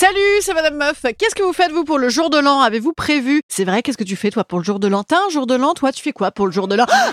Salut, c'est Madame Meuf. Qu'est-ce que vous faites vous pour le jour de l'an? Avez-vous prévu? C'est vrai, qu'est-ce que tu fais toi pour le jour de l'an? T'as un jour de l'an, toi tu fais quoi pour le jour de l'an? Ah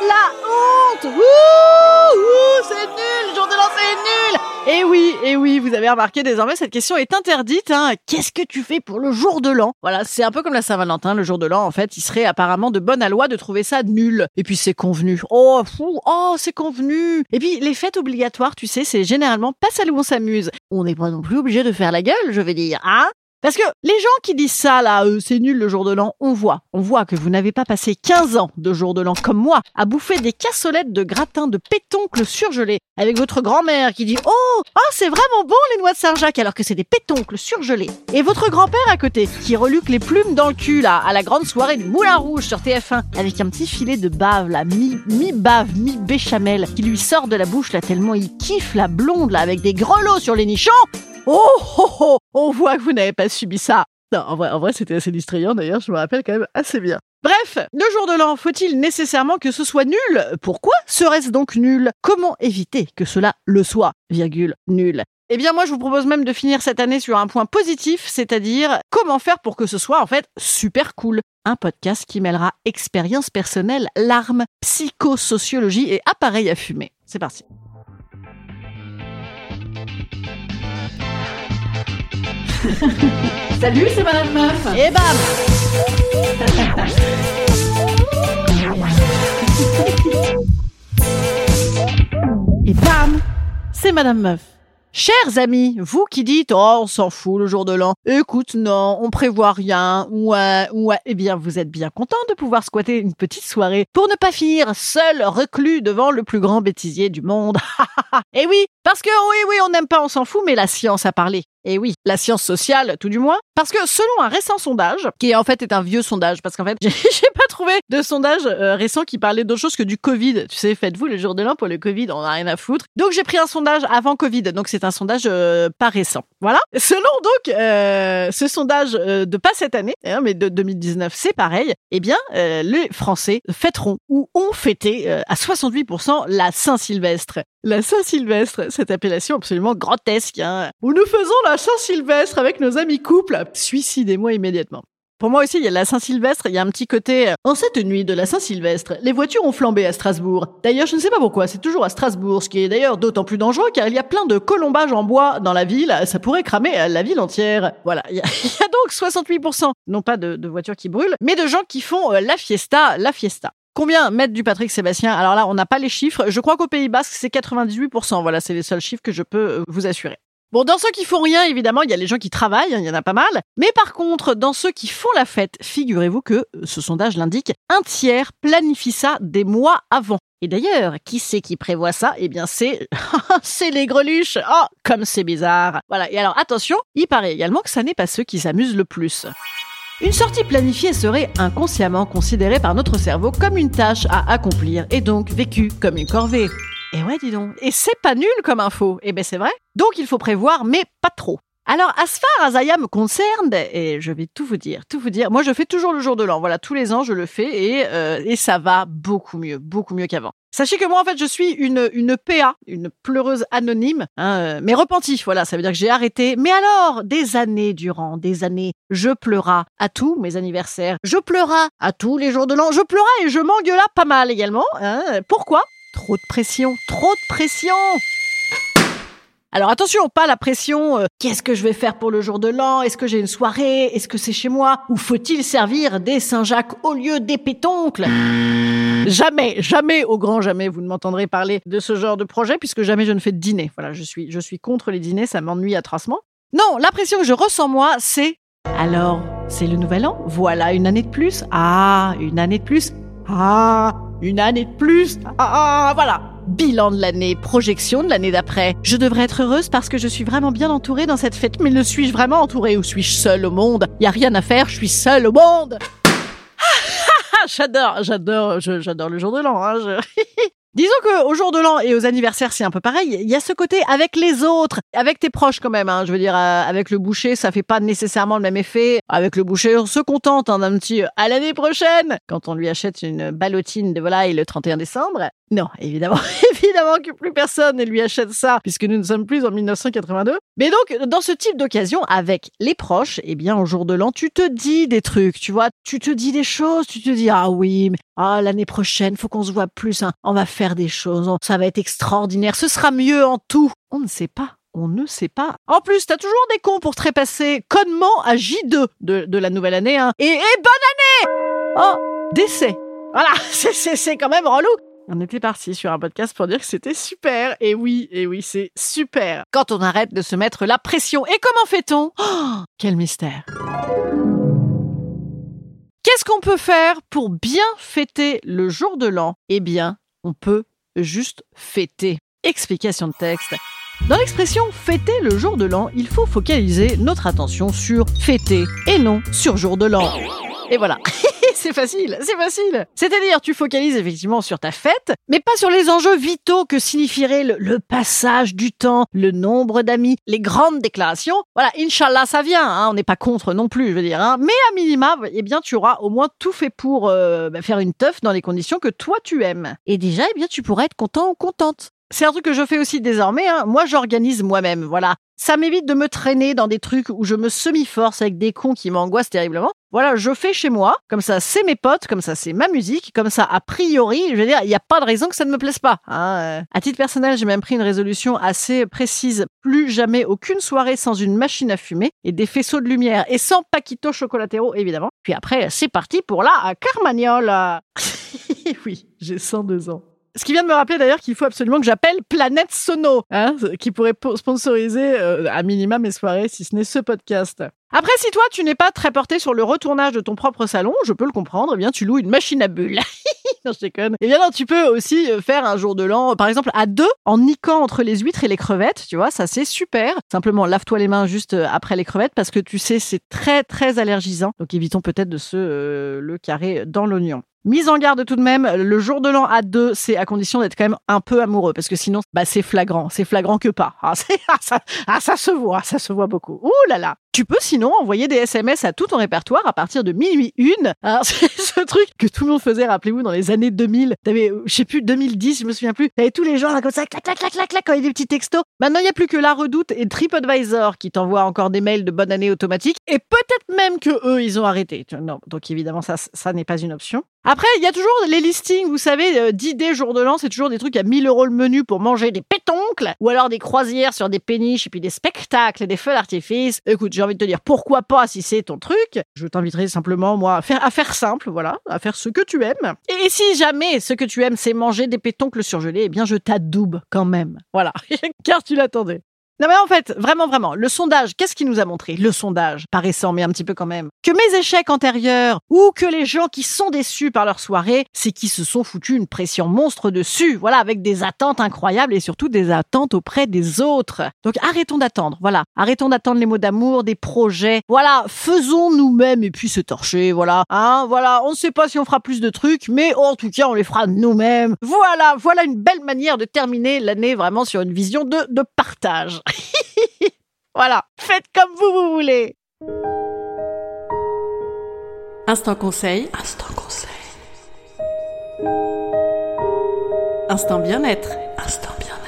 La honte! Ouh, ouh C'est nul Le jour de l'an c'est nul et oui, et oui, vous avez remarqué désormais cette question est interdite. Hein. Qu'est-ce que tu fais pour le jour de l'an? Voilà, c'est un peu comme la Saint-Valentin. Le jour de l'an, en fait, il serait apparemment de bonne loi de trouver ça nul. Et puis c'est convenu. Oh, fou, oh, c'est convenu. Et puis les fêtes obligatoires, tu sais, c'est généralement pas ça où on s'amuse. On n'est pas non plus obligé de faire la gueule, je vais dire, hein? Parce que les gens qui disent ça, là, euh, c'est nul le jour de l'an, on voit, on voit que vous n'avez pas passé 15 ans de jour de l'an comme moi à bouffer des cassolettes de gratin de pétoncles surgelés avec votre grand-mère qui dit Oh, oh c'est vraiment bon les noix de Saint-Jacques alors que c'est des pétoncles surgelés. Et votre grand-père à côté qui reluque les plumes dans le cul là à la grande soirée du Moulin Rouge sur TF1 avec un petit filet de bave là, mi-bave, mi-béchamel qui lui sort de la bouche là tellement il kiffe la blonde là avec des grelots sur les nichons. Oh, oh, oh, on voit que vous n'avez pas subi ça. Non, en vrai, en vrai c'était assez distrayant d'ailleurs, je me rappelle quand même assez bien. Bref, le jour de l'an, faut-il nécessairement que ce soit nul? Pourquoi serait-ce donc nul? Comment éviter que cela le soit Virgule, nul? Eh bien, moi, je vous propose même de finir cette année sur un point positif, c'est-à-dire comment faire pour que ce soit en fait super cool. Un podcast qui mêlera expérience personnelle, larmes, psychosociologie et appareil à fumer. C'est parti. Salut, c'est Madame Meuf. Et bam Et bam C'est Madame Meuf. Chers amis, vous qui dites oh on s'en fout le jour de l'an, écoute non, on prévoit rien, ouais ouais, eh bien vous êtes bien content de pouvoir squatter une petite soirée pour ne pas finir seul reclus devant le plus grand bêtisier du monde. Et oui, parce que oui oui on n'aime pas on s'en fout, mais la science a parlé. Et oui, la science sociale, tout du moins. Parce que selon un récent sondage, qui en fait est un vieux sondage, parce qu'en fait, j'ai pas trouvé de sondage euh, récent qui parlait d'autre chose que du Covid. Tu sais, faites-vous le jour de l'an pour le Covid, on a rien à foutre. Donc j'ai pris un sondage avant Covid, donc c'est un sondage euh, pas récent. Voilà. Selon donc euh, ce sondage de pas cette année, hein, mais de 2019, c'est pareil. Eh bien, les Français fêteront ou ont fêté à 68% la Saint-Sylvestre. Saint-Sylvestre, cette appellation absolument grotesque, hein, où nous faisons la Saint-Sylvestre avec nos amis couples. Suicidez-moi immédiatement. Pour moi aussi, il y a la Saint-Sylvestre, il y a un petit côté... euh, En cette nuit de la Saint-Sylvestre, les voitures ont flambé à Strasbourg. D'ailleurs, je ne sais pas pourquoi, c'est toujours à Strasbourg, ce qui est d'ailleurs d'autant plus dangereux car il y a plein de colombages en bois dans la ville, ça pourrait cramer euh, la ville entière. Voilà, il y a, donc 68%, non pas de, de voitures qui brûlent, mais de gens qui font euh, la fiesta, la fiesta. Combien mettent du Patrick Sébastien? Alors là, on n'a pas les chiffres. Je crois qu'au Pays Basque, c'est 98%. Voilà, c'est les seuls chiffres que je peux euh, vous assurer. Bon, dans ceux qui font rien, évidemment, il y a les gens qui travaillent, hein, il y en a pas mal. Mais par contre, dans ceux qui font la fête, figurez-vous que, euh, ce sondage l'indique, un tiers planifie ça des mois avant. Et d'ailleurs, qui c'est qui prévoit ça? Eh bien, c'est c'est les greluches. Oh, comme c'est bizarre. Voilà. Et alors, attention, il paraît également que ça n'est pas ceux qui s'amusent le plus. Une sortie planifiée serait inconsciemment considérée par notre cerveau comme une tâche à accomplir et donc vécue comme une corvée. Et ouais, dis donc. Et c'est pas nul comme info. Eh ben c'est vrai. Donc il faut prévoir, mais pas trop. Alors, as far as I am concerned, et je vais tout vous dire, tout vous dire. Moi, je fais toujours le jour de l'an. Voilà, tous les ans, je le fais et, euh, et ça va beaucoup mieux, beaucoup mieux qu'avant. Sachez que moi, en fait, je suis une, une PA, une pleureuse anonyme, hein, euh, mais repentie. Voilà, ça veut dire que j'ai arrêté. Mais alors, des années durant, des années, je pleura à tous mes anniversaires. Je pleura à tous les jours de l'an. Je pleura et je m'engueula pas mal également. hein. Pourquoi? Trop de pression, trop de pression alors attention, pas la pression. euh, Qu'est-ce que je vais faire pour le jour de l'an? Est-ce que j'ai une soirée? Est-ce que c'est chez moi? Ou faut-il servir des Saint-Jacques au lieu des pétoncles? Jamais, jamais, au grand jamais, vous ne m'entendrez parler de ce genre de projet puisque jamais je ne fais de dîner. Voilà, je suis, je suis contre les dîners, ça m'ennuie atrocement. Non, la pression que je ressens moi, c'est alors, c'est le nouvel an? Voilà, une année de plus? Ah, une année de plus? Ah, une année de plus? Ah, voilà Bilan de l'année, projection de l'année d'après. Je devrais être heureuse parce que je suis vraiment bien entourée dans cette fête. Mais ne suis-je vraiment entourée ou suis-je seule au monde? Y a rien à faire, je suis seule au monde Ah, J'adore, j'adore, je- j'adore le jour de l'an. Hein, Disons que au jour de l'an et aux anniversaires, c'est un peu pareil. Il y a ce côté avec les autres, avec tes proches quand même. Hein. Je veux dire, euh, avec le boucher, ça fait pas nécessairement le même effet. Avec le boucher, on se contente hein, d'un petit euh, à l'année prochaine quand on lui achète une ballotine de volaille le 31 décembre. Non, évidemment, évidemment que plus personne ne lui achète ça puisque nous ne sommes plus en 1982. Mais donc, dans ce type d'occasion, avec les proches, eh bien, au jour de l'an, tu te dis des trucs, tu vois, tu te dis des choses, tu te dis ah oui, mais ah l'année prochaine, faut qu'on se voit plus, hein. on va faire des choses, ça va être extraordinaire, ce sera mieux en tout. On ne sait pas. On ne sait pas. En plus, t'as toujours des cons pour trépasser connement à J2 de, la nouvelle année. Hein. Et, bonne année Oh, décès. Voilà, c'est quand même relou. On était parti sur un podcast pour dire que c'était super. Et oui, et oui, c'est super. Quand on arrête de se mettre la pression. Et comment fait-on? Oh, Quel mystère. Qu'est-ce qu'on peut faire pour bien fêter le jour de l'an? Eh bien, on peut juste fêter. Explication de texte. Dans l'expression fêter le jour de l'an, il faut focaliser notre attention sur fêter et non sur jour de l'an. Et voilà. c'est facile, c'est facile. C'est-à-dire, tu focalises effectivement sur ta fête, mais pas sur les enjeux vitaux que signifierait le, le passage du temps, le nombre d'amis, les grandes déclarations. Voilà, Inch'Allah, ça vient, hein, on n'est pas contre non plus, je veux dire. hein. Mais à minima, eh bien, tu auras au moins tout fait pour euh, bah, faire une teuf dans les conditions que toi tu aimes. Et déjà, eh bien, tu pourrais être content ou contente. C'est un truc que je fais aussi désormais. hein. Moi, j'organise moi-même. Voilà. Ça m'évite de me traîner dans des trucs où je me semi-force avec des cons qui m'angoissent terriblement. Voilà, je fais chez moi. Comme ça, c'est mes potes. Comme ça, c'est ma musique. Comme ça, a priori, je veux dire, il n'y a pas de raison que ça ne me plaise pas. hein. À titre personnel, j'ai même pris une résolution assez précise. Plus jamais aucune soirée sans une machine à fumer et des faisceaux de lumière et sans paquito chocolatero, évidemment. Puis après, c'est parti pour la Carmagnole. oui, j'ai 102 ans. Ce qui vient de me rappeler d'ailleurs qu'il faut absolument que j'appelle Planète Sono, hein, qui pourrait po- sponsoriser euh, à minima mes soirées, si ce n'est ce podcast. Après, si toi, tu n'es pas très porté sur le retournage de ton propre salon, je peux le comprendre, eh bien, tu loues une machine à bulles. non, je déconne. Eh bien, non, tu peux aussi euh, faire un jour de l'an, par exemple, à deux, en niquant entre les huîtres et les crevettes, tu vois, ça c'est super. Simplement, lave-toi les mains juste euh, après les crevettes, parce que tu sais, c'est très, très allergisant. Donc, évitons peut-être de se euh, le carrer dans l'oignon. Mise en garde tout de même, le jour de l'an à deux, c'est à condition d'être quand même un peu amoureux, parce que sinon, bah, c'est flagrant, c'est flagrant que pas. Ah, ah, ça, ah, ça se voit, ça se voit beaucoup. Ouh là là. Tu peux sinon envoyer des SMS à tout ton répertoire à partir de minuit une. Alors, c'est ce truc que tout le monde faisait, rappelez-vous, dans les années 2000. T'avais, euh, je sais plus, 2010, je me souviens plus. T'avais tous les gens là comme ça, clac, clac, clac, clac, clac, quand il y a des petits textos. Maintenant, il n'y a plus que La Redoute et TripAdvisor qui t'envoient encore des mails de bonne année automatique. Et peut-être même que eux, ils ont arrêté. Non, donc évidemment, ça, ça n'est pas une option. Après, il y a toujours les listings, vous savez, euh, d'idées jour de l'an, c'est toujours des trucs à 1000 euros le menu pour manger des pétoncles, ou alors des croisières sur des péniches, et puis des spectacles et des feux d'artifice. Écoute, j'ai envie de te dire, pourquoi pas si c'est ton truc? Je t'inviterai simplement, moi, à faire, à faire simple, voilà, à faire ce que tu aimes. Et si jamais ce que tu aimes, c'est manger des pétoncles surgelés, eh bien, je t'adoube quand même. Voilà, car tu l'attendais. Non mais en fait, vraiment, vraiment, le sondage, qu'est-ce qui nous a montré Le sondage, récent, mais un petit peu quand même. Que mes échecs antérieurs, ou que les gens qui sont déçus par leur soirée, c'est qu'ils se sont foutus une pression monstre dessus, voilà, avec des attentes incroyables et surtout des attentes auprès des autres. Donc arrêtons d'attendre, voilà, arrêtons d'attendre les mots d'amour, des projets, voilà, faisons nous-mêmes et puis se torcher, voilà, hein, voilà, on ne sait pas si on fera plus de trucs, mais en tout cas, on les fera nous-mêmes. Voilà, voilà une belle manière de terminer l'année vraiment sur une vision de, de partage. voilà, faites comme vous, vous voulez. Instant conseil. Instant conseil. Instant bien-être. Instant bien-être.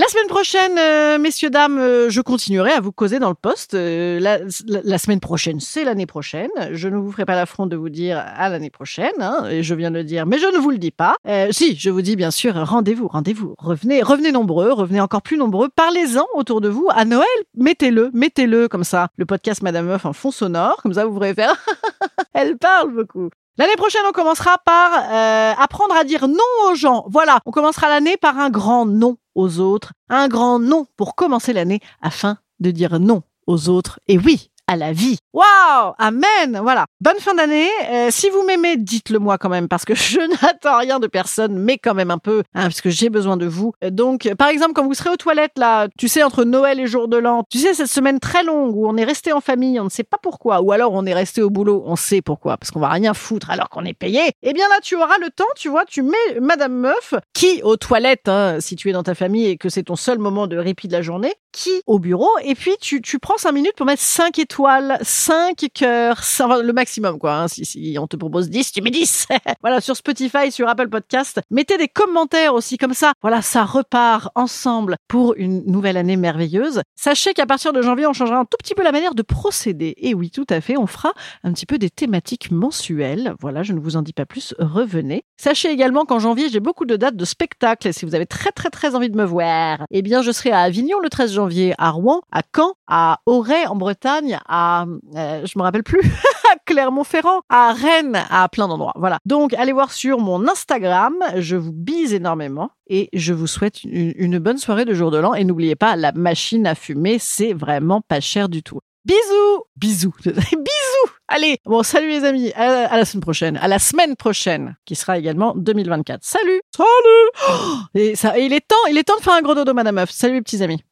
La semaine prochaine, euh, messieurs, dames, euh, je continuerai à vous causer dans le poste. Euh, la, la- la semaine prochaine, c'est l'année prochaine. Je ne vous ferai pas l'affront de vous dire à l'année prochaine. hein, et je viens de le dire, mais je ne vous le dis pas. Euh, si, je vous dis bien sûr, rendez-vous, rendez-vous. Revenez, revenez nombreux, revenez encore plus nombreux. Parlez-en autour de vous. À Noël, mettez-le, mettez-le comme ça. Le podcast Madame Meuf en fond sonore, comme ça vous pourrez faire. Elle parle beaucoup. L'année prochaine, on commencera par euh, apprendre à dire non aux gens. Voilà, on commencera l'année par un grand non aux autres, un grand non pour commencer l'année afin de dire non aux autres et oui à la vie. Waouh Amen Voilà. Bonne fin d'année. Euh, si vous m'aimez, dites-le moi quand même parce que je n'attends rien de personne, mais quand même un peu, hein, parce que j'ai besoin de vous. Euh, Donc, par exemple, quand vous serez aux toilettes là, tu sais, entre Noël et jour de l'an, tu sais, cette semaine très longue où on est resté en famille, on ne sait pas pourquoi, ou alors on est resté au boulot, on sait pourquoi, parce qu'on va rien foutre alors qu'on est payé. Eh bien là, tu auras le temps, tu vois, tu mets Madame Meuf, qui aux toilettes, hein, si tu es dans ta famille et que c'est ton seul moment de répit de la journée, qui au bureau, et puis tu, tu prends cinq minutes pour mettre cinq étoiles, cinq cœurs, cinq- enfin, le maximum quoi. hein. Si, on te propose 10, tu mets 10. voilà, sur Spotify, sur Apple Podcast, mettez des commentaires aussi comme ça. Voilà, ça repart ensemble pour une nouvelle année merveilleuse. Sachez qu'à partir de janvier, on changera un tout petit peu la manière de procéder. Et oui, tout à fait, on fera un petit peu des thématiques mensuelles. Voilà, je ne vous en dis pas plus, revenez. Sachez également qu'en janvier, j'ai beaucoup de dates de spectacles. Si vous avez très très très envie de me voir, eh bien, je serai à Avignon le 13 janvier, à Rouen, à Caen, à Auray en Bretagne, à, euh, je me rappelle plus, à Clermont-Ferrand, à Rennes, à plein d'endroits. Voilà. Donc, allez voir sur mon Instagram. Je vous bise énormément et je vous souhaite une, bonne soirée de jour de l'an. Et n'oubliez pas, la machine à fumer, c'est vraiment pas cher du tout. Bisous Bisous Bisous Allez, bon, salut les amis, à, la semaine prochaine, à la semaine prochaine, qui sera également 2024. Salut Salut et, ça, il est temps, il est temps de faire un gros dodo, madame meuf. Salut les petits amis